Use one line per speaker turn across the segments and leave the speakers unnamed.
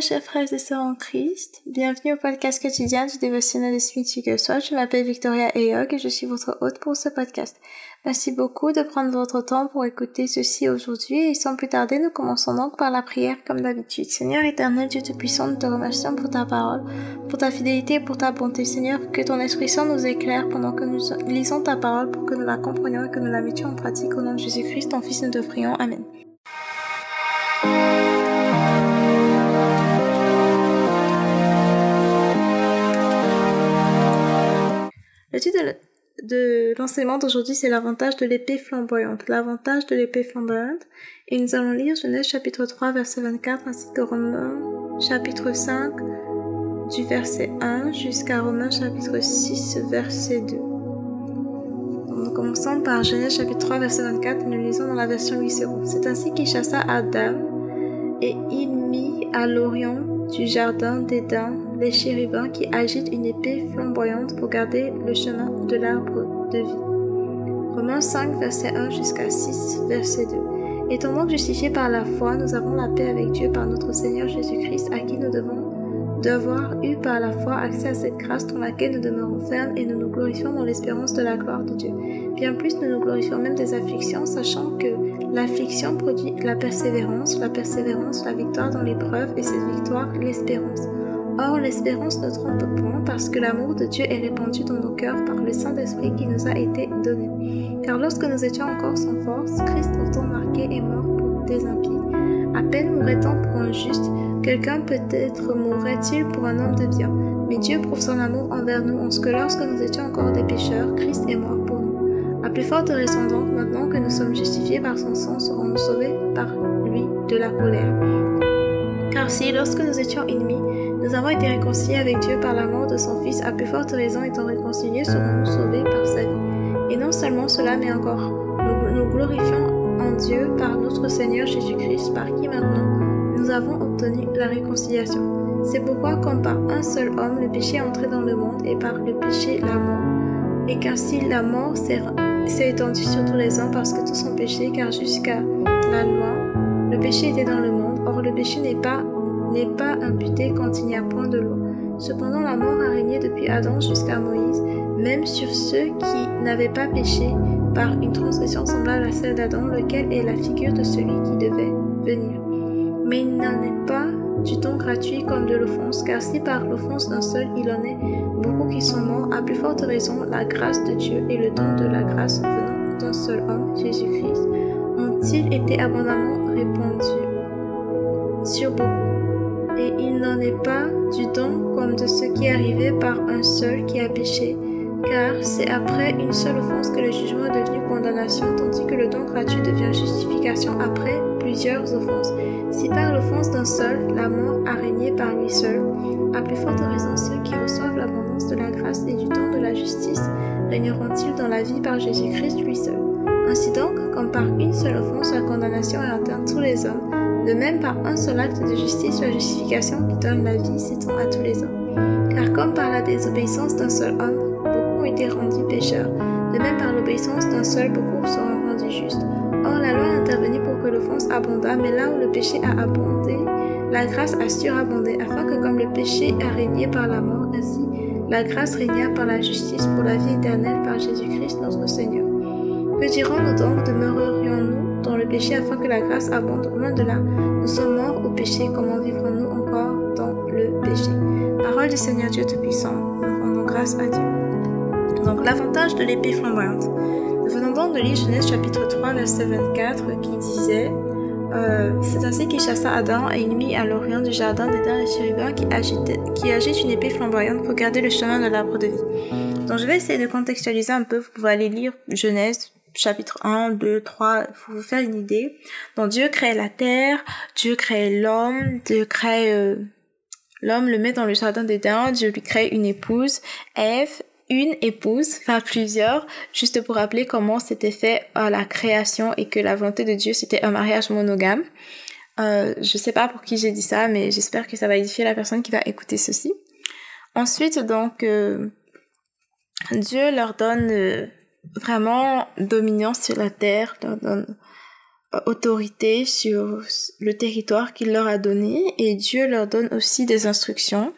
Chers frères et sœurs en Christ. Bienvenue au podcast quotidien du dévotionnel de Smith soit Je m'appelle Victoria Eyog et je suis votre hôte pour ce podcast. Merci beaucoup de prendre votre temps pour écouter ceci aujourd'hui et sans plus tarder, nous commençons donc par la prière comme d'habitude. Seigneur éternel, Dieu Tout-Puissant, nous te remercions pour ta parole, pour ta fidélité et pour ta bonté. Seigneur, que ton Esprit Saint nous éclaire pendant que nous lisons ta parole pour que nous la comprenions et que nous la mettions en pratique. Au nom de Jésus-Christ, ton Fils, nous te prions. Amen. Le titre de l'enseignement d'aujourd'hui, c'est l'avantage de l'épée flamboyante. L'avantage de l'épée flamboyante. Et nous allons lire Genèse chapitre 3, verset 24, ainsi que Romains chapitre 5, du verset 1 jusqu'à Romains chapitre 6, verset 2. nous commençons par Genèse chapitre 3, verset 24, et nous lisons dans la version 8 C'est ainsi qu'il chassa Adam, et il mit à l'orient du jardin d'Éden les chérubins qui agitent une épée flamboyante pour garder le chemin de l'arbre de vie. Romains 5, verset 1 jusqu'à 6, verset 2. Étant donc justifiés par la foi, nous avons la paix avec Dieu par notre Seigneur Jésus-Christ, à qui nous devons d'avoir eu par la foi accès à cette grâce dans laquelle nous demeurons fermes et nous nous glorifions dans l'espérance de la gloire de Dieu. Bien plus, nous nous glorifions même des afflictions, sachant que l'affliction produit la persévérance, la persévérance, la victoire dans l'épreuve et cette victoire, l'espérance. Or, l'espérance ne trompe point parce que l'amour de Dieu est répandu dans nos cœurs par le Saint-Esprit qui nous a été donné. Car lorsque nous étions encore sans force, Christ autant marqué est mort pour des impies. À peine mourrait-on pour un juste, quelqu'un peut-être mourrait-il pour un homme de bien. Mais Dieu prouve son amour envers nous en ce que lorsque nous étions encore des pécheurs, Christ est mort pour nous. À plus forte raison donc, maintenant que nous sommes justifiés par son sang, serons-nous sauvés par lui de la colère? Car si, lorsque nous étions ennemis, nous avons été réconciliés avec Dieu par la mort de son Fils, à plus forte raison étant réconciliés, serons-nous sauvés par sa vie? Et non seulement cela, mais encore, nous, nous glorifions en Dieu par notre Seigneur Jésus-Christ, par qui maintenant nous avons obtenu la réconciliation. C'est pourquoi, comme par un seul homme, le péché est entré dans le monde, et par le péché la mort. Et qu'ainsi la mort s'est étendue sur tous les hommes parce que tous ont péché, car jusqu'à la loi, le péché était dans le monde Or, le péché n'est pas, n'est pas imputé quand il n'y a point de loi. Cependant, la mort a régné depuis Adam jusqu'à Moïse, même sur ceux qui n'avaient pas péché par une transgression semblable à celle d'Adam, lequel est la figure de celui qui devait venir. Mais il n'en est pas du don gratuit comme de l'offense, car si par l'offense d'un seul il en est beaucoup qui sont morts, à plus forte raison, la grâce de Dieu et le don de la grâce venant d'un seul homme, Jésus-Christ, ont-ils été abondamment répandus sur beaucoup. Et il n'en est pas du don comme de ce qui est arrivé par un seul qui a péché, car c'est après une seule offense que le jugement est devenu condamnation, tandis que le don gratuit devient justification après plusieurs offenses. Si par l'offense d'un seul, la mort a régné par lui seul, à plus forte raison ceux qui reçoivent l'abondance de la grâce et du don de la justice régneront-ils dans la vie par Jésus-Christ lui seul. Ainsi donc, comme par une seule offense la condamnation est atteinte tous les hommes, de même, par un seul acte de justice, la justification qui donne la vie s'étend à tous les hommes. Car comme par la désobéissance d'un seul homme, beaucoup ont été rendus pécheurs, de même par l'obéissance d'un seul, beaucoup seront rendus justes. Or, la loi intervenue pour que l'offense abondât, mais là où le péché a abondé, la grâce a surabondé, afin que comme le péché a régné par la mort, ainsi la grâce régna par la justice pour la vie éternelle par Jésus-Christ notre Seigneur. Que dirons-nous donc? Demeurerions-nous dans le péché afin que la grâce abonde. Loin de là, nous sommes morts au péché, comment vivrons-nous encore dans le péché? Parole du Seigneur Dieu Tout-Puissant, nous rendons grâce à Dieu. Donc l'avantage de l'épée flamboyante. Nous venons donc de lire Genèse chapitre 3 verset 24 qui disait euh, C'est ainsi qu'il chassa Adam et il mit à l'orient du jardin d'Éden les chérubins qui, qui agitent une épée flamboyante pour garder le chemin de l'arbre de vie. Donc je vais essayer de contextualiser un peu, vous pouvez aller lire Genèse chapitre 1, 2, 3, il faut vous faire une idée. Donc Dieu crée la terre, Dieu crée l'homme, Dieu crée euh, l'homme, le met dans le jardin d'Éden, Dieu lui crée une épouse, Ève, une épouse, enfin plusieurs, juste pour rappeler comment c'était fait à la création et que la volonté de Dieu c'était un mariage monogame. Euh, je sais pas pour qui j'ai dit ça, mais j'espère que ça va édifier la personne qui va écouter ceci. Ensuite, donc, euh, Dieu leur donne euh, vraiment dominant sur la terre, leur donne autorité sur le territoire qu'il leur a donné et Dieu leur donne aussi des instructions.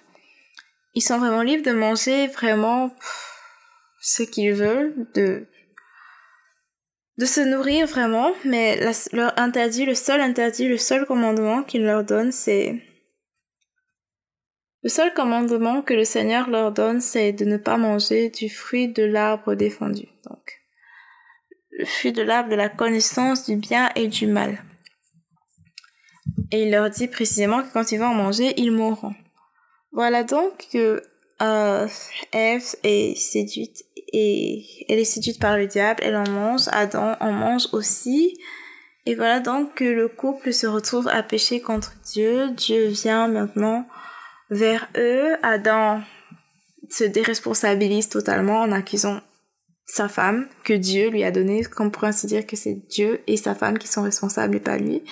Ils sont vraiment libres de manger vraiment ce qu'ils veulent, de de se nourrir vraiment, mais leur interdit, le seul interdit, le seul commandement qu'il leur donne, c'est le seul commandement que le Seigneur leur donne, c'est de ne pas manger du fruit de l'arbre défendu. Donc, le fruit de l'arbre de la connaissance du bien et du mal. Et il leur dit précisément que quand ils vont en manger, ils mourront. Voilà donc que euh, Ève est séduite et elle est séduite par le diable, elle en mange, Adam en mange aussi. Et voilà donc que le couple se retrouve à pécher contre Dieu. Dieu vient maintenant vers eux. Adam se déresponsabilise totalement en accusant sa femme que Dieu lui a donné, qu'on pourrait ainsi dire que c'est Dieu et sa femme qui sont responsables et pas lui.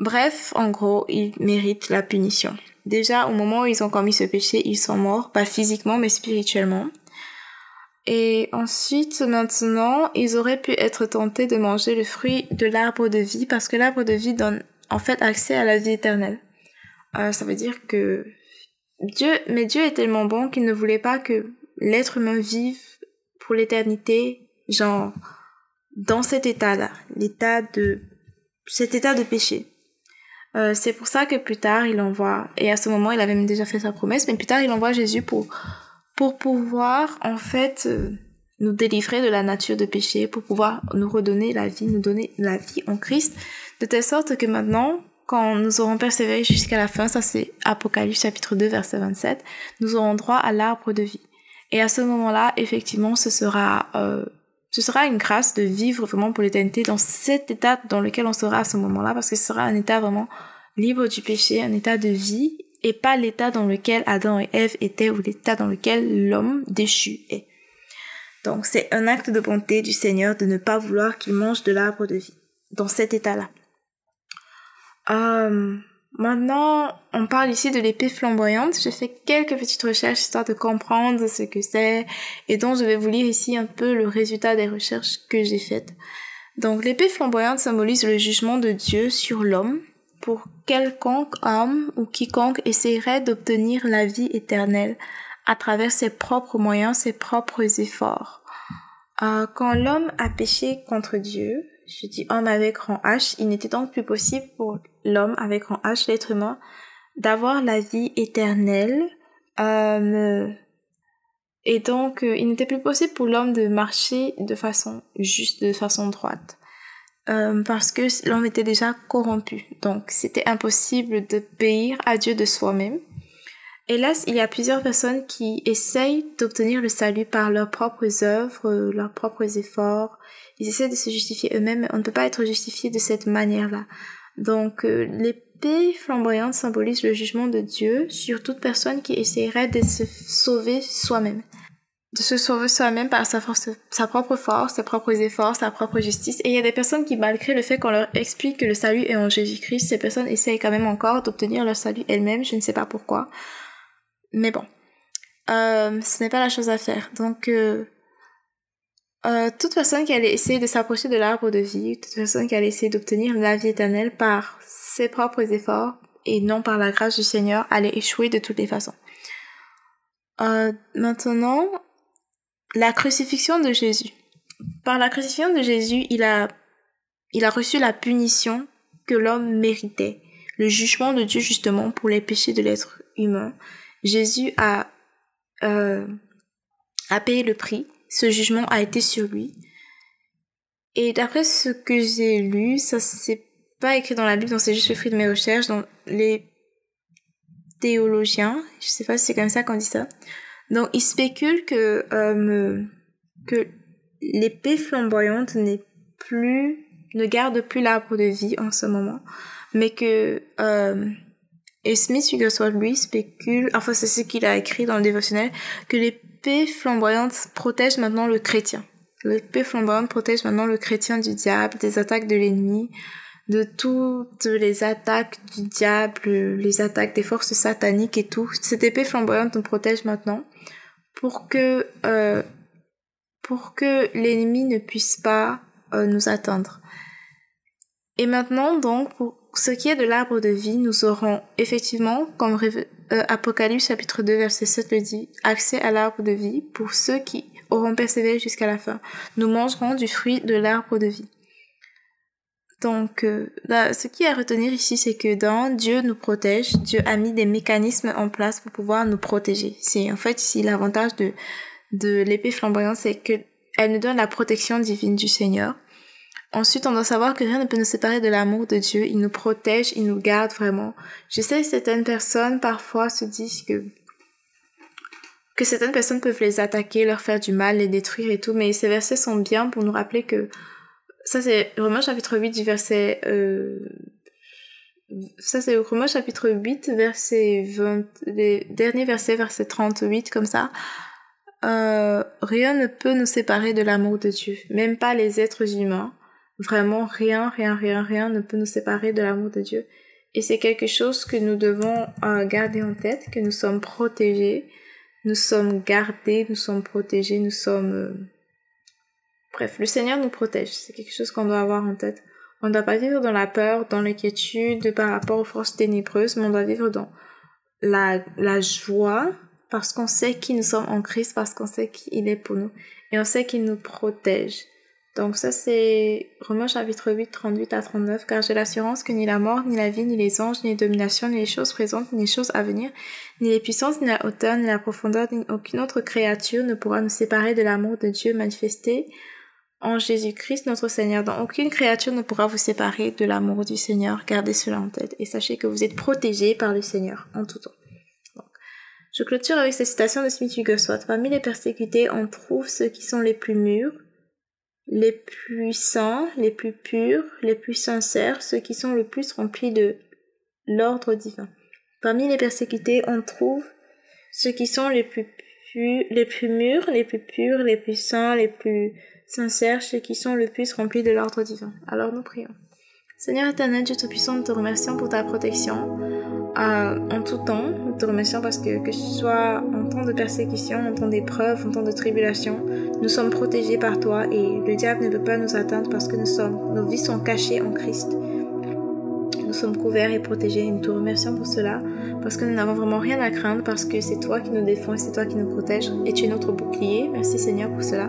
Bref, en gros, il mérite la punition. Déjà, au moment où ils ont commis ce péché, ils sont morts, pas physiquement, mais spirituellement. Et ensuite, maintenant, ils auraient pu être tentés de manger le fruit de l'arbre de vie, parce que l'arbre de vie donne en fait accès à la vie éternelle. Euh, ça veut dire que Dieu, mais Dieu est tellement bon qu'il ne voulait pas que l'être humain vive pour l'éternité, genre, dans cet état-là, l'état de, cet état de péché. Euh, c'est pour ça que plus tard il envoie, et à ce moment il avait même déjà fait sa promesse, mais plus tard il envoie Jésus pour, pour pouvoir en fait euh, nous délivrer de la nature de péché, pour pouvoir nous redonner la vie, nous donner la vie en Christ, de telle sorte que maintenant, quand nous aurons persévéré jusqu'à la fin, ça c'est Apocalypse chapitre 2 verset 27, nous aurons droit à l'arbre de vie. Et à ce moment-là, effectivement, ce sera euh, ce sera une grâce de vivre vraiment pour l'éternité dans cet état dans lequel on sera à ce moment-là, parce que ce sera un état vraiment libre du péché, un état de vie, et pas l'état dans lequel Adam et Ève étaient ou l'état dans lequel l'homme déchu est. Donc c'est un acte de bonté du Seigneur de ne pas vouloir qu'il mange de l'arbre de vie dans cet état-là. Euh, Maintenant, on parle ici de l'épée flamboyante. J'ai fait quelques petites recherches histoire de comprendre ce que c'est et donc je vais vous lire ici un peu le résultat des recherches que j'ai faites. Donc l'épée flamboyante symbolise le jugement de Dieu sur l'homme pour quelconque homme ou quiconque essaierait d'obtenir la vie éternelle à travers ses propres moyens, ses propres efforts. Euh, quand l'homme a péché contre Dieu, je dis homme avec grand H, il n'était donc plus possible pour l'homme avec grand H, l'être humain, d'avoir la vie éternelle. Euh, et donc, euh, il n'était plus possible pour l'homme de marcher de façon juste, de façon droite. Euh, parce que l'homme était déjà corrompu. Donc, c'était impossible de payer à Dieu de soi-même. Hélas, il y a plusieurs personnes qui essayent d'obtenir le salut par leurs propres œuvres, leurs propres efforts. Ils essaient de se justifier eux-mêmes, mais on ne peut pas être justifié de cette manière-là. Donc, euh, l'épée flamboyante symbolise le jugement de Dieu sur toute personne qui essaierait de se sauver soi-même. De se sauver soi-même par sa force, sa propre force, ses propres efforts, sa propre justice. Et il y a des personnes qui, malgré le fait qu'on leur explique que le salut est en Jésus-Christ, ces personnes essayent quand même encore d'obtenir leur salut elles-mêmes, je ne sais pas pourquoi. Mais bon, euh, ce n'est pas la chose à faire. Donc, euh, euh, toute personne qui allait essayer de s'approcher de l'arbre de vie, toute personne qui allait essayer d'obtenir la vie éternelle par ses propres efforts et non par la grâce du Seigneur, allait échouer de toutes les façons. Maintenant, la crucifixion de Jésus. Par la crucifixion de Jésus, il a, il a reçu la punition que l'homme méritait, le jugement de Dieu justement pour les péchés de l'être humain. Jésus a, euh, a payé le prix. Ce jugement a été sur lui. Et d'après ce que j'ai lu, ça c'est pas écrit dans la Bible, donc c'est juste le fruit de mes recherches. Dans les théologiens, je sais pas si c'est comme ça qu'on dit ça. Donc ils spéculent que euh, que l'épée flamboyante n'est plus ne garde plus l'arbre de vie en ce moment, mais que euh, et Smith Wigglesworth, lui, spécule, enfin c'est ce qu'il a écrit dans le dévotionnel, que l'épée flamboyante protège maintenant le chrétien. L'épée flamboyante protège maintenant le chrétien du diable, des attaques de l'ennemi, de toutes les attaques du diable, les attaques des forces sataniques et tout. Cette épée flamboyante nous protège maintenant pour que euh, pour que l'ennemi ne puisse pas euh, nous atteindre. Et maintenant, donc, pour ce qui est de l'arbre de vie, nous aurons effectivement, comme euh, Apocalypse chapitre 2 verset 7 le dit, accès à l'arbre de vie pour ceux qui auront persévéré jusqu'à la fin. Nous mangerons du fruit de l'arbre de vie. Donc, euh, là, ce qui est à retenir ici, c'est que dans Dieu nous protège, Dieu a mis des mécanismes en place pour pouvoir nous protéger. C'est en fait ici l'avantage de de l'épée flamboyante, c'est que elle nous donne la protection divine du Seigneur. Ensuite, on doit savoir que rien ne peut nous séparer de l'amour de Dieu. Il nous protège, il nous garde vraiment. Je sais que certaines personnes parfois se disent que que certaines personnes peuvent les attaquer, leur faire du mal, les détruire et tout, mais ces versets sont bien pour nous rappeler que ça c'est Romains chapitre 8 du verset euh, ça c'est Romains chapitre 8 verset 20 les derniers versets verset 38 comme ça euh, rien ne peut nous séparer de l'amour de Dieu, même pas les êtres humains. Vraiment, rien, rien, rien, rien ne peut nous séparer de l'amour de Dieu. Et c'est quelque chose que nous devons euh, garder en tête, que nous sommes protégés, nous sommes gardés, nous sommes protégés, nous sommes... Euh, bref, le Seigneur nous protège. C'est quelque chose qu'on doit avoir en tête. On ne doit pas vivre dans la peur, dans l'inquiétude par rapport aux forces ténébreuses, mais on doit vivre dans la, la joie, parce qu'on sait qui nous sommes en Christ, parce qu'on sait qu'il est pour nous, et on sait qu'il nous protège. Donc ça c'est Romains chapitre 8, 38 à 39, car j'ai l'assurance que ni la mort, ni la vie, ni les anges, ni les dominations, ni les choses présentes, ni les choses à venir, ni les puissances, ni la hauteur, ni la profondeur, ni aucune autre créature ne pourra nous séparer de l'amour de Dieu manifesté en Jésus-Christ notre Seigneur. Donc aucune créature ne pourra vous séparer de l'amour du Seigneur. Gardez cela en tête et sachez que vous êtes protégés par le Seigneur en tout temps. Je clôture avec cette citation de Smith Wigglesworth. Parmi les persécutés, on trouve ceux qui sont les plus mûrs, les plus saints, les plus purs, les plus sincères, ceux qui sont le plus remplis de l'ordre divin. Parmi les persécutés, on trouve ceux qui sont les plus, les plus mûrs, les plus purs, les plus saints, les plus sincères, ceux qui sont le plus remplis de l'ordre divin. Alors nous prions. Seigneur éternel, Dieu Tout-Puissant, nous te remercions pour ta protection en tout temps. Te remercions parce que que ce soit en temps de persécution, en temps d'épreuve, en temps de tribulation, nous sommes protégés par toi et le diable ne peut pas nous atteindre parce que nous sommes, nos vies sont cachées en Christ. Nous sommes couverts et protégés et nous te remercions pour cela parce que nous n'avons vraiment rien à craindre parce que c'est toi qui nous défends et c'est toi qui nous protèges et tu es notre bouclier. Merci Seigneur pour cela.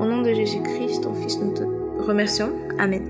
Au nom de Jésus-Christ, ton Fils, nous te remercions. Amen.